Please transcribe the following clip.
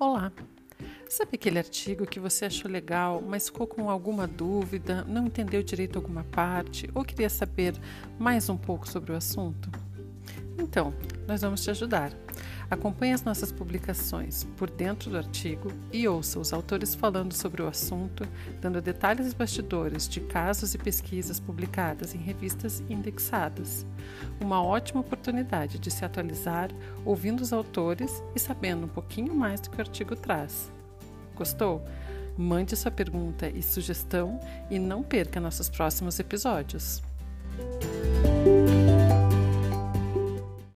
Olá! Sabe aquele artigo que você achou legal, mas ficou com alguma dúvida, não entendeu direito alguma parte ou queria saber mais um pouco sobre o assunto? Então, nós vamos te ajudar. Acompanhe as nossas publicações por dentro do artigo e ouça os autores falando sobre o assunto, dando detalhes e bastidores de casos e pesquisas publicadas em revistas indexadas. Uma ótima oportunidade de se atualizar ouvindo os autores e sabendo um pouquinho mais do que o artigo traz. Gostou? Mande sua pergunta e sugestão e não perca nossos próximos episódios.